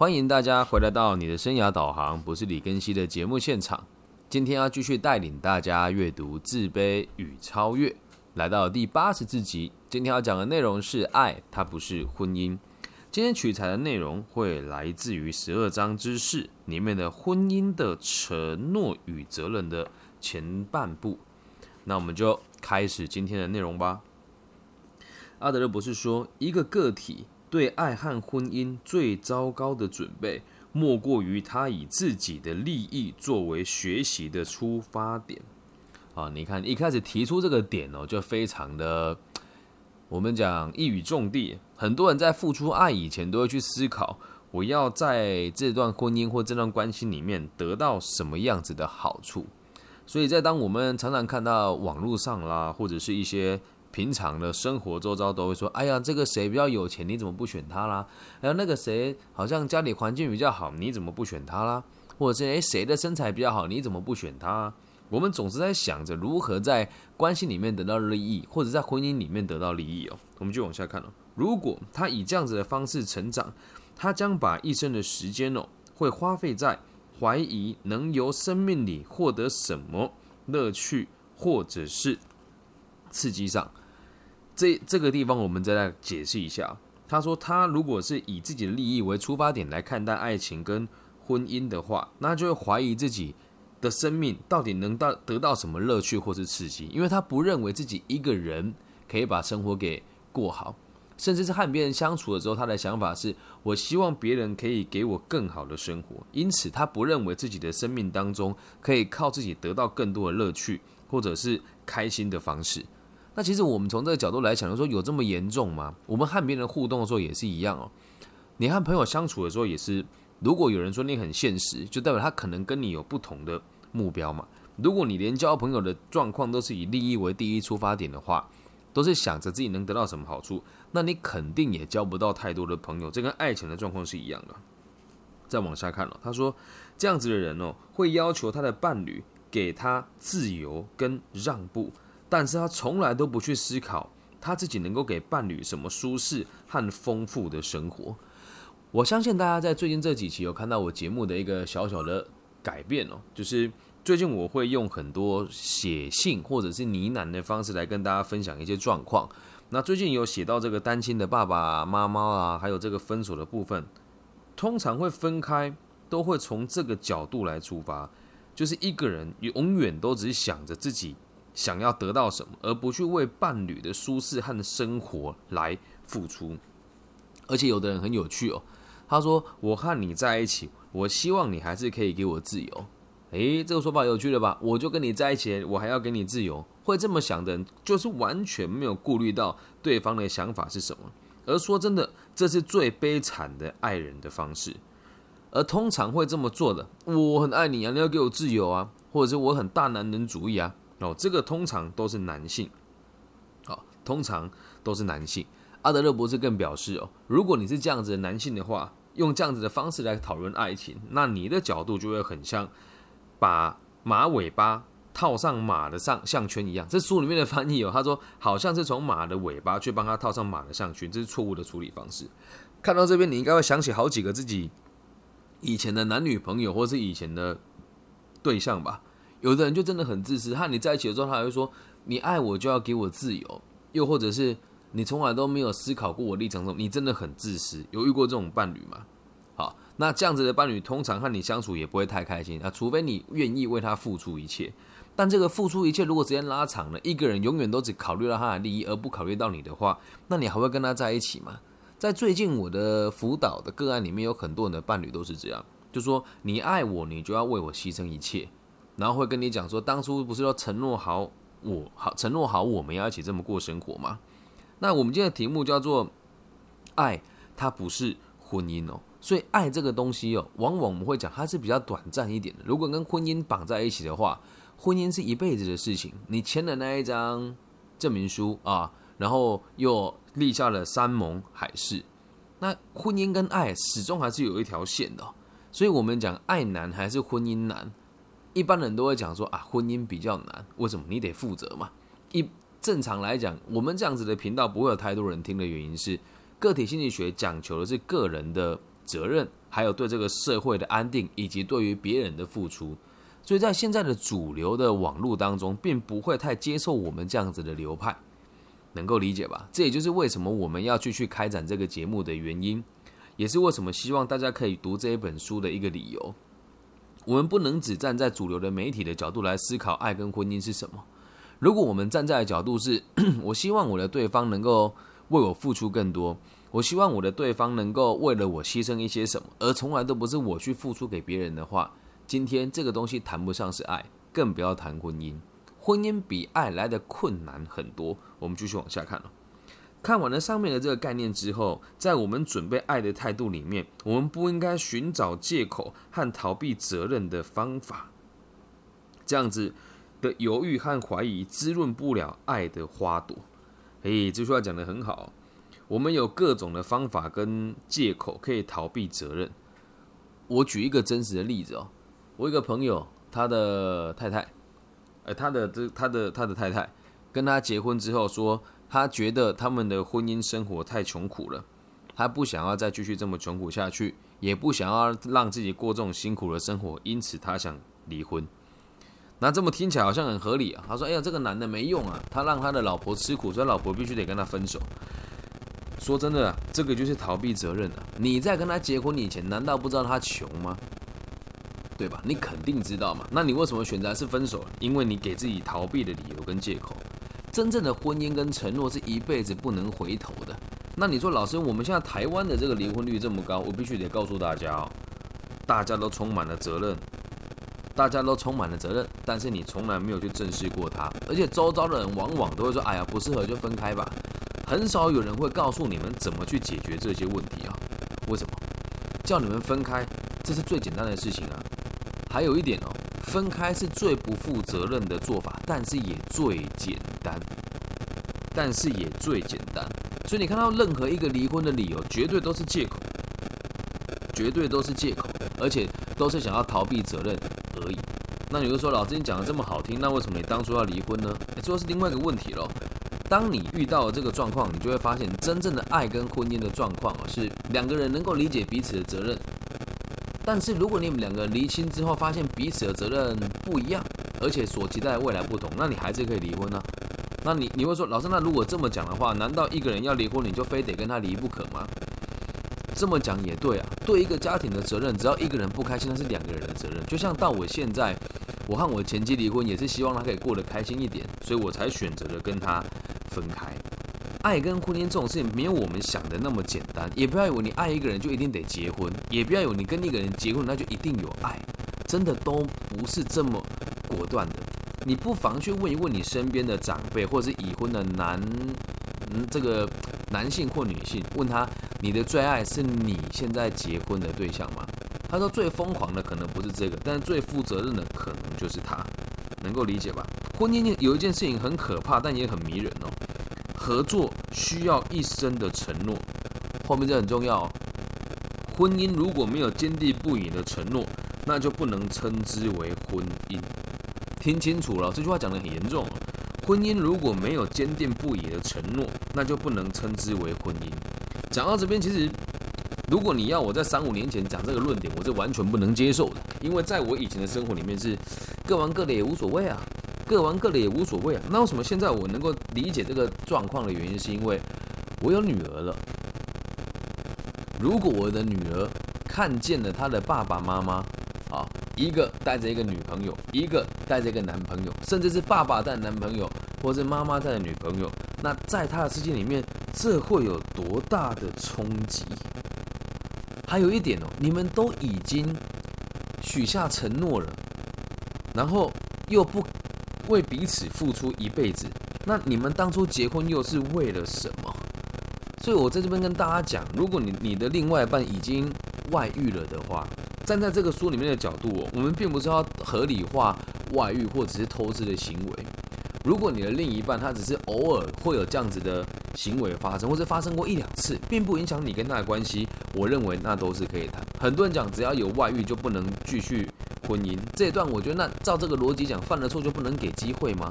欢迎大家回来到你的生涯导航，不是李根熙的节目现场。今天要继续带领大家阅读《自卑与超越》，来到第八十四集。今天要讲的内容是爱，它不是婚姻。今天取材的内容会来自于十二章之事里面的婚姻的承诺与责任的前半部。那我们就开始今天的内容吧。阿德勒博士说，一个个体对爱和婚姻最糟糕的准备，莫过于他以自己的利益作为学习的出发点。啊，你看一开始提出这个点哦，就非常的。我们讲一语中的，很多人在付出爱以前，都会去思考，我要在这段婚姻或这段关系里面得到什么样子的好处。所以在当我们常常看到网络上啦，或者是一些平常的生活周遭，都会说：“哎呀，这个谁比较有钱，你怎么不选他啦？”还有那个谁好像家里环境比较好，你怎么不选他啦？或者是诶谁的身材比较好，你怎么不选他？啊我们总是在想着如何在关系里面得到利益，或者在婚姻里面得到利益哦。我们就往下看了。如果他以这样子的方式成长，他将把一生的时间哦，会花费在怀疑能由生命里获得什么乐趣，或者是刺激上。这这个地方我们再来解释一下。他说，他如果是以自己的利益为出发点来看待爱情跟婚姻的话，那就会怀疑自己。的生命到底能到得到什么乐趣或是刺激？因为他不认为自己一个人可以把生活给过好，甚至是和别人相处的时候，他的想法是：我希望别人可以给我更好的生活。因此，他不认为自己的生命当中可以靠自己得到更多的乐趣或者是开心的方式。那其实我们从这个角度来讲，说有这么严重吗？我们和别人互动的时候也是一样哦。你和朋友相处的时候也是。如果有人说你很现实，就代表他可能跟你有不同的目标嘛。如果你连交朋友的状况都是以利益为第一出发点的话，都是想着自己能得到什么好处，那你肯定也交不到太多的朋友。这跟爱情的状况是一样的。再往下看了，他说这样子的人哦，会要求他的伴侣给他自由跟让步，但是他从来都不去思考他自己能够给伴侣什么舒适和丰富的生活。我相信大家在最近这几期有看到我节目的一个小小的改变哦，就是最近我会用很多写信或者是呢喃的方式来跟大家分享一些状况。那最近有写到这个单亲的爸爸妈妈啊，还有这个分手的部分，通常会分开，都会从这个角度来出发，就是一个人永远都只想着自己想要得到什么，而不去为伴侣的舒适和生活来付出。而且有的人很有趣哦。他说：“我和你在一起，我希望你还是可以给我自由。”诶，这个说法有趣了吧？我就跟你在一起，我还要给你自由，会这么想的人，就是完全没有顾虑到对方的想法是什么。而说真的，这是最悲惨的爱人的方式。而通常会这么做的，我很爱你啊，你要给我自由啊，或者是我很大男人主义啊。哦，这个通常都是男性。好，通常都是男性。阿德勒博士更表示哦，如果你是这样子的男性的话。用这样子的方式来讨论爱情，那你的角度就会很像把马尾巴套上马的上项圈一样。这书里面的翻译哦，他说好像是从马的尾巴去帮他套上马的项圈，这是错误的处理方式。看到这边，你应该会想起好几个自己以前的男女朋友或是以前的对象吧。有的人就真的很自私，和你在一起的时候，他还会说你爱我就要给我自由，又或者是。你从来都没有思考过我立场中，你真的很自私。有遇过这种伴侣吗？好，那这样子的伴侣通常和你相处也不会太开心啊，除非你愿意为他付出一切。但这个付出一切，如果时间拉长了，一个人永远都只考虑到他的利益，而不考虑到你的话，那你还会跟他在一起吗？在最近我的辅导的个案里面，有很多人的伴侣都是这样，就说你爱我，你就要为我牺牲一切，然后会跟你讲说，当初不是要承诺好我好承诺好我们要一起这么过生活吗？那我们今天的题目叫做“爱”，它不是婚姻哦。所以爱这个东西哦，往往我们会讲它是比较短暂一点的。如果跟婚姻绑在一起的话，婚姻是一辈子的事情。你签了那一张证明书啊，然后又立下了山盟海誓，那婚姻跟爱始终还是有一条线的。所以我们讲爱难还是婚姻难，一般人都会讲说啊，婚姻比较难。为什么？你得负责嘛。一正常来讲，我们这样子的频道不会有太多人听的原因是，个体心理学讲求的是个人的责任，还有对这个社会的安定，以及对于别人的付出。所以在现在的主流的网络当中，并不会太接受我们这样子的流派，能够理解吧？这也就是为什么我们要继续开展这个节目的原因，也是为什么希望大家可以读这一本书的一个理由。我们不能只站在主流的媒体的角度来思考爱跟婚姻是什么。如果我们站在的角度是，我希望我的对方能够为我付出更多，我希望我的对方能够为了我牺牲一些什么，而从来都不是我去付出给别人的话，今天这个东西谈不上是爱，更不要谈婚姻。婚姻比爱来的困难很多。我们继续往下看了。看完了上面的这个概念之后，在我们准备爱的态度里面，我们不应该寻找借口和逃避责任的方法。这样子的犹豫和怀疑滋润不了爱的花朵。诶，这句话讲的很好。我们有各种的方法跟借口可以逃避责任。我举一个真实的例子哦，我一个朋友，他的太太，呃，他的这他的他的太太跟他结婚之后说。他觉得他们的婚姻生活太穷苦了，他不想要再继续这么穷苦下去，也不想要让自己过这种辛苦的生活，因此他想离婚。那这么听起来好像很合理啊。他说：“哎呀，这个男的没用啊，他让他的老婆吃苦，所以老婆必须得跟他分手。”说真的，这个就是逃避责任啊。你在跟他结婚以前，难道不知道他穷吗？对吧？你肯定知道嘛。那你为什么选择是分手？因为你给自己逃避的理由跟借口。真正的婚姻跟承诺是一辈子不能回头的。那你说，老师，我们现在台湾的这个离婚率这么高，我必须得告诉大家哦，大家都充满了责任，大家都充满了责任，但是你从来没有去正视过它，而且周遭的人往往都会说：“哎呀，不适合就分开吧。”很少有人会告诉你们怎么去解决这些问题啊？为什么？叫你们分开，这是最简单的事情啊。还有一点哦。分开是最不负责任的做法，但是也最简单，但是也最简单。所以你看到任何一个离婚的理由，绝对都是借口，绝对都是借口，而且都是想要逃避责任而已。那你就说，老师你讲的这么好听，那为什么你当初要离婚呢？这又是另外一个问题喽。当你遇到了这个状况，你就会发现，真正的爱跟婚姻的状况，是两个人能够理解彼此的责任。但是如果你们两个离亲之后，发现彼此的责任不一样，而且所期待的未来不同，那你还是可以离婚呢？那你你会说，老师，那如果这么讲的话，难道一个人要离婚，你就非得跟他离不可吗？这么讲也对啊。对一个家庭的责任，只要一个人不开心，那是两个人的责任。就像到我现在，我和我前妻离婚，也是希望他可以过得开心一点，所以我才选择了跟他分开。爱跟婚姻这种事情没有我们想的那么简单，也不要以为你爱一个人就一定得结婚，也不要以为你跟一个人结婚那就一定有爱，真的都不是这么果断的。你不妨去问一问你身边的长辈，或者是已婚的男，嗯，这个男性或女性，问他你的最爱是你现在结婚的对象吗？他说最疯狂的可能不是这个，但是最负责任的可能就是他，能够理解吧？婚姻有一件事情很可怕，但也很迷人哦。合作需要一生的承诺，后面这很重要。婚姻如果没有坚定不移的承诺，那就不能称之为婚姻。听清楚了，这句话讲的很严重。婚姻如果没有坚定不移的承诺，那就不能称之为婚姻。讲到这边，其实如果你要我在三五年前讲这个论点，我是完全不能接受的，因为在我以前的生活里面是各玩各的也无所谓啊。各玩各的也无所谓啊。那为什么现在我能够理解这个状况的原因，是因为我有女儿了。如果我的女儿看见了她的爸爸妈妈啊，一个带着一个女朋友，一个带着一个男朋友，甚至是爸爸带男朋友，或是妈妈带女朋友，那在她的世界里面，这会有多大的冲击？还有一点哦，你们都已经许下承诺了，然后又不。为彼此付出一辈子，那你们当初结婚又是为了什么？所以我在这边跟大家讲，如果你你的另外一半已经外遇了的话，站在这个书里面的角度，我们并不是要合理化外遇或者是偷吃的行为。如果你的另一半他只是偶尔会有这样子的行为发生，或者发生过一两次，并不影响你跟他的关系，我认为那都是可以谈。很多人讲只要有外遇就不能继续。婚姻这一段，我觉得那照这个逻辑讲，犯了错就不能给机会吗？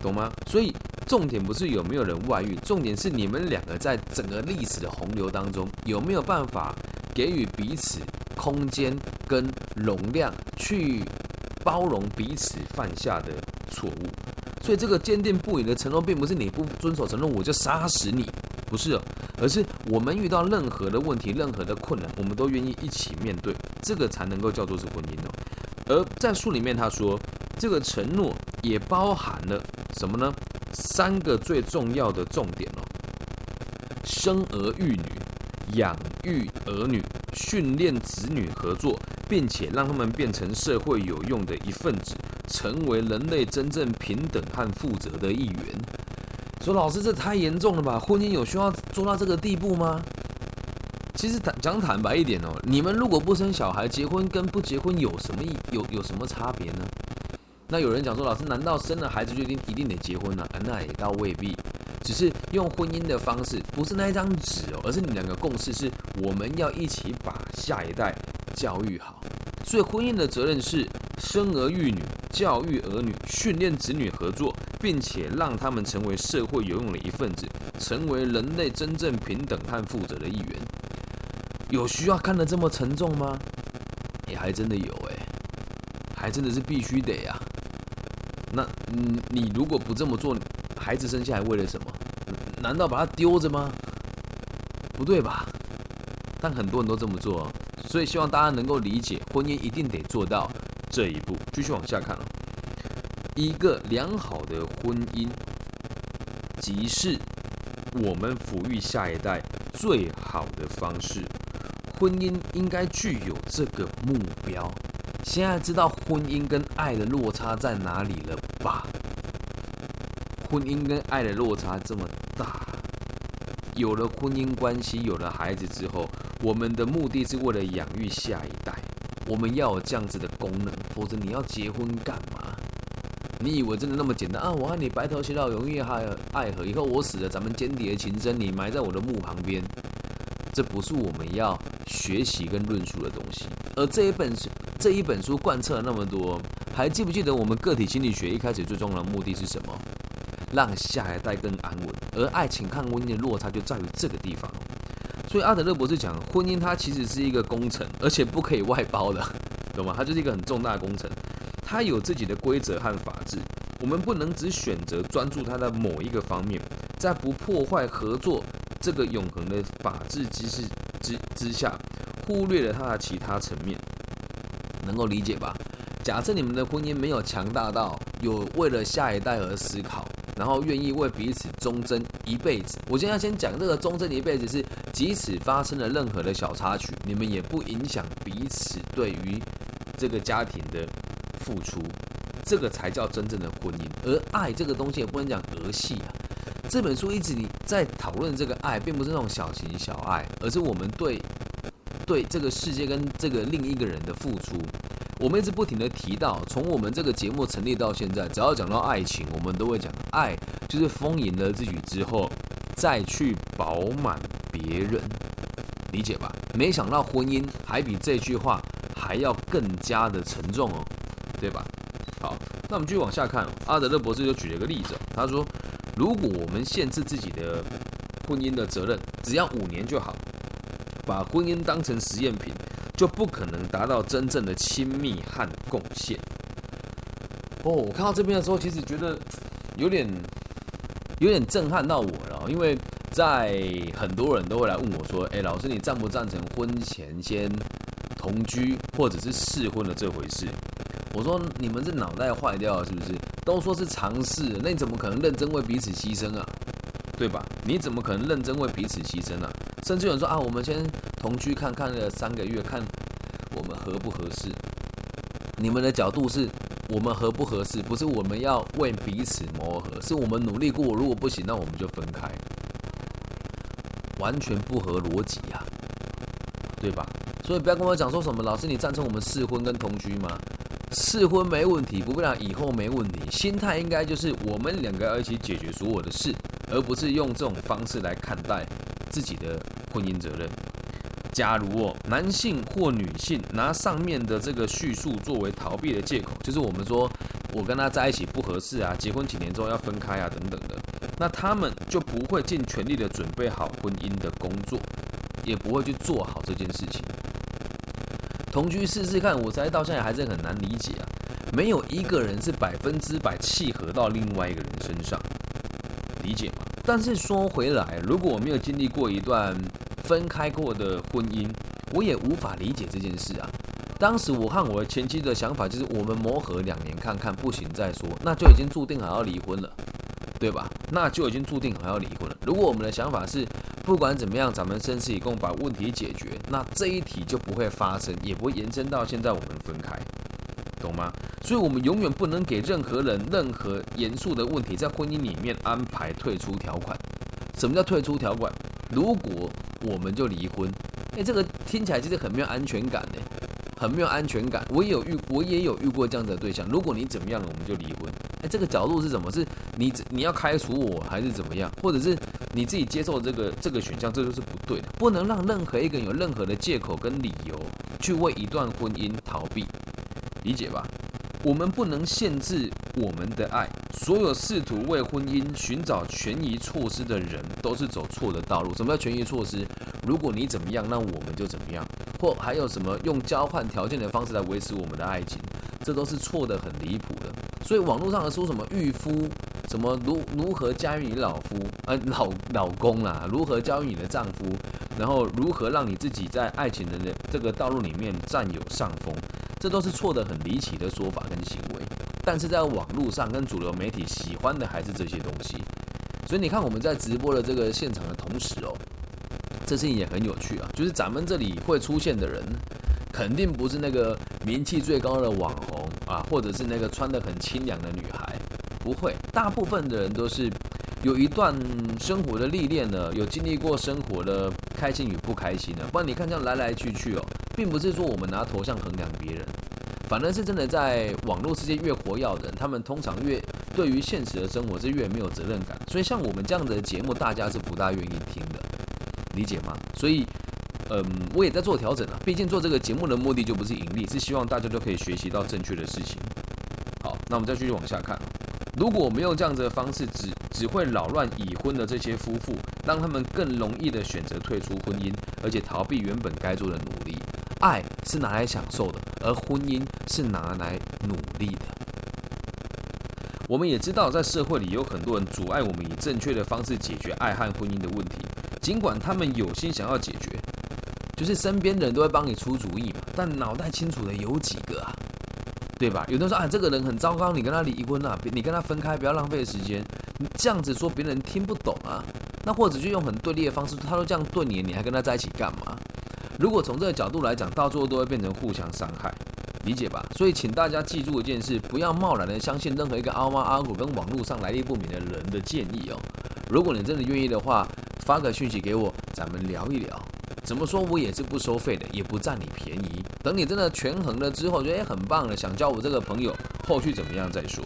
懂吗？所以重点不是有没有人外遇，重点是你们两个在整个历史的洪流当中有没有办法给予彼此空间跟容量，去包容彼此犯下的错误。所以，这个坚定不移的承诺，并不是你不遵守承诺我就杀死你，不是，而是我们遇到任何的问题、任何的困难，我们都愿意一起面对，这个才能够叫做是婚姻哦。而在书里面他说，这个承诺也包含了什么呢？三个最重要的重点哦：生儿育女、养育儿女、训练子女合作，并且让他们变成社会有用的一份子，成为人类真正平等和负责的一员。说老师，这太严重了吧？婚姻有需要做到这个地步吗？其实坦讲坦白一点哦，你们如果不生小孩，结婚跟不结婚有什么意有有什么差别呢？那有人讲说，老师，难道生了孩子就一定一定得结婚了？那也倒未必，只是用婚姻的方式，不是那一张纸哦，而是你两个共识，是我们要一起把下一代教育好。所以婚姻的责任是生儿育女、教育儿女、训练子女合作，并且让他们成为社会有用的一份子，成为人类真正平等和负责的一员。有需要看得这么沉重吗？也还真的有哎，还真的是必须得呀。那你你如果不这么做，孩子生下来为了什么？难道把他丢着吗？不对吧？但很多人都这么做，所以希望大家能够理解，婚姻一定得做到这一步。继续往下看哦，一个良好的婚姻，即是我们抚育下一代最好的方式。婚姻应该具有这个目标。现在知道婚姻跟爱的落差在哪里了吧？婚姻跟爱的落差这么大，有了婚姻关系，有了孩子之后，我们的目的是为了养育下一代。我们要有这样子的功能，否则你要结婚干？你以为真的那么简单啊？我和你白头偕老，永远还爱河，以后我死了，咱们间谍情深，你埋在我的墓旁边。这不是我们要学习跟论述的东西，而这一本书这一本书贯彻了那么多，还记不记得我们个体心理学一开始最重要的目的是什么？让下一代更安稳，而爱情和婚姻的落差就在于这个地方。所以阿德勒博士讲，婚姻它其实是一个工程，而且不可以外包的，懂吗？它就是一个很重大的工程，它有自己的规则和法制，我们不能只选择专注它的某一个方面，在不破坏合作。这个永恒的法治机制之之下，忽略了它的其他层面，能够理解吧？假设你们的婚姻没有强大到有为了下一代而思考，然后愿意为彼此忠贞一辈子。我今天要先讲这个忠贞一辈子是，即使发生了任何的小插曲，你们也不影响彼此对于这个家庭的付出，这个才叫真正的婚姻。而爱这个东西也不能讲儿戏啊。这本书一直你在讨论这个爱，并不是那种小情小爱，而是我们对对这个世界跟这个另一个人的付出。我们一直不停的提到，从我们这个节目成立到现在，只要讲到爱情，我们都会讲爱就是丰盈了自己之后，再去饱满别人，理解吧？没想到婚姻还比这句话还要更加的沉重哦，对吧？好，那我们继续往下看，阿德勒博士就举了一个例子，他说。如果我们限制自己的婚姻的责任，只要五年就好，把婚姻当成实验品，就不可能达到真正的亲密和贡献。哦，我看到这边的时候，其实觉得有点有点震撼到我了，因为在很多人都会来问我说：“哎，老师，你赞不赞成婚前先同居或者是试婚的这回事？”我说：“你们这脑袋坏掉了是不是？”都说是尝试，那你怎么可能认真为彼此牺牲啊？对吧？你怎么可能认真为彼此牺牲啊？甚至有人说啊，我们先同居看看了三个月，看我们合不合适。你们的角度是我们合不合适，不是我们要为彼此磨合，是我们努力过，如果不行，那我们就分开，完全不合逻辑呀，对吧？所以不要跟我讲说什么，老师你赞成我们试婚跟同居吗？试婚没问题，不代表以后没问题。心态应该就是我们两个要一起解决所有的事，而不是用这种方式来看待自己的婚姻责任。假如哦，男性或女性拿上面的这个叙述作为逃避的借口，就是我们说我跟他在一起不合适啊，结婚几年之后要分开啊等等的，那他们就不会尽全力的准备好婚姻的工作。也不会去做好这件事情。同居试试看，我才到现在还是很难理解啊！没有一个人是百分之百契合到另外一个人身上，理解吗？但是说回来，如果我没有经历过一段分开过的婚姻，我也无法理解这件事啊。当时我和我前妻的想法就是，我们磨合两年看看，不行再说，那就已经注定好要离婚了，对吧？那就已经注定好要离婚了。如果我们的想法是，不管怎么样，咱们生死一共把问题解决，那这一题就不会发生，也不会延伸到现在我们分开，懂吗？所以，我们永远不能给任何人任何严肃的问题在婚姻里面安排退出条款。什么叫退出条款？如果我们就离婚，诶，这个听起来其实很没有安全感呢。很没有安全感，我也有遇，我也有遇过这样的对象。如果你怎么样了，我们就离婚。哎，这个角度是什么？是你你要开除我，还是怎么样？或者是你自己接受这个这个选项，这就是不对的。不能让任何一个人有任何的借口跟理由去为一段婚姻逃避，理解吧？我们不能限制我们的爱。所有试图为婚姻寻找权宜措施的人，都是走错的道路。什么叫权宜措施？如果你怎么样，那我们就怎么样。或还有什么用交换条件的方式来维持我们的爱情，这都是错的，很离谱的。所以网络上说什么御夫，什么如如何驾驭你老夫，呃老老公啦，如何教育你的丈夫，然后如何让你自己在爱情的这个道路里面占有上风，这都是错的，很离奇的说法跟行为。但是在网络上跟主流媒体喜欢的还是这些东西。所以你看我们在直播的这个现场的同时哦。这事情也很有趣啊，就是咱们这里会出现的人，肯定不是那个名气最高的网红啊，或者是那个穿得很清凉的女孩，不会。大部分的人都是有一段生活的历练呢，有经历过生活的开心与不开心的。不然你看这样来来去去哦，并不是说我们拿头像衡量别人，反而是真的在网络世界越活跃的人，他们通常越对于现实的生活是越没有责任感。所以像我们这样的节目，大家是不大愿意听的。理解吗？所以，嗯，我也在做调整啊。毕竟做这个节目的目的就不是盈利，是希望大家都可以学习到正确的事情。好，那我们再继续往下看。如果我们用这样子的方式，只只会扰乱已婚的这些夫妇，让他们更容易的选择退出婚姻，而且逃避原本该做的努力。爱是拿来享受的，而婚姻是拿来努力的。我们也知道，在社会里有很多人阻碍我们以正确的方式解决爱和婚姻的问题。尽管他们有心想要解决，就是身边的人都会帮你出主意嘛，但脑袋清楚的有几个啊？对吧？有的说啊，这个人很糟糕，你跟他离婚啊，你跟他分开，不要浪费时间。你这样子说，别人听不懂啊。那或者就用很对立的方式，他都这样对你，你还跟他在一起干嘛？如果从这个角度来讲，到最后都会变成互相伤害，理解吧？所以，请大家记住一件事：不要贸然的相信任何一个阿猫阿狗跟网络上来历不明的人的建议哦。如果你真的愿意的话。发个讯息给我，咱们聊一聊。怎么说我也是不收费的，也不占你便宜。等你真的权衡了之后，觉得很棒了，想交我这个朋友，后续怎么样再说。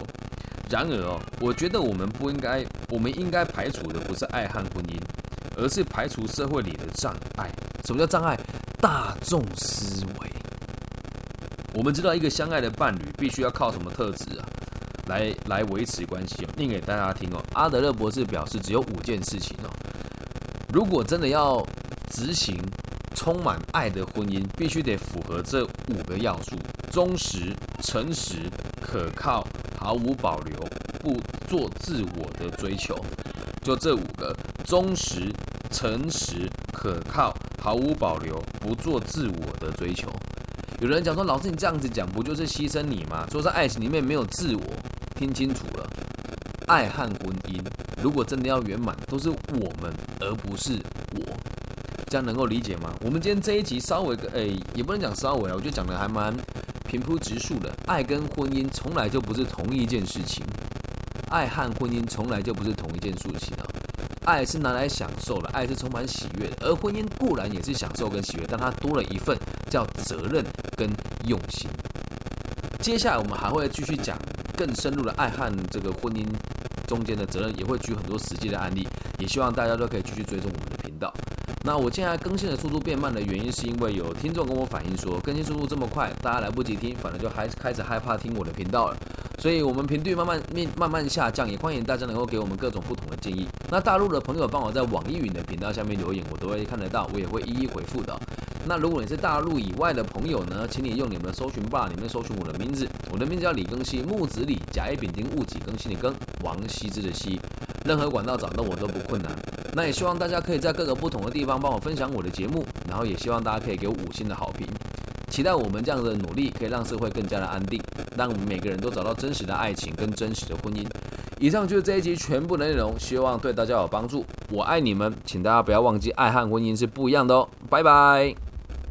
然而哦，我觉得我们不应该，我们应该排除的不是爱和婚姻，而是排除社会里的障碍。什么叫障碍？大众思维。我们知道一个相爱的伴侣必须要靠什么特质啊，来来维持关系哦。念给大家听哦。阿德勒博士表示，只有五件事情哦。如果真的要执行充满爱的婚姻，必须得符合这五个要素：忠实、诚实、可靠、毫无保留、不做自我的追求。就这五个：忠实、诚实、可靠、毫无保留、不做自我的追求。有人讲说：“老师，你这样子讲，不就是牺牲你吗？”说在爱情里面没有自我，听清楚了，爱和婚姻。如果真的要圆满，都是我们，而不是，这样能够理解吗？我们今天这一集稍微，诶，也不能讲稍微啊，我觉得讲的还蛮平铺直述的。爱跟婚姻从来就不是同一件事情，爱和婚姻从来就不是同一件事情啊。爱是拿来享受的，爱是充满喜悦的，而婚姻固然也是享受跟喜悦，但它多了一份叫责任跟用心。接下来我们还会继续讲更深入的爱和这个婚姻。中间的责任也会举很多实际的案例，也希望大家都可以继续追踪我们的频道。那我现在更新的速度变慢的原因，是因为有听众跟我反映说，更新速度这么快，大家来不及听，反而就还开始害怕听我的频道了。所以，我们频率慢慢慢慢慢下降，也欢迎大家能够给我们各种不同的建议。那大陆的朋友帮我在网易云的频道下面留言，我都会看得到，我也会一一回复的。那如果你是大陆以外的朋友呢，请你用你们的搜寻 bar 里面搜寻我的名字，我的名字叫李更新，木子李，甲乙丙丁戊己更新的更，王羲之的羲，任何管道找到我都不困难。那也希望大家可以在各个不同的地方帮我分享我的节目，然后也希望大家可以给我五星的好评。期待我们这样的努力可以让社会更加的安定，让我们每个人都找到真实的爱情跟真实的婚姻。以上就是这一集全部的内容，希望对大家有帮助。我爱你们，请大家不要忘记，爱和婚姻是不一样的哦。拜拜。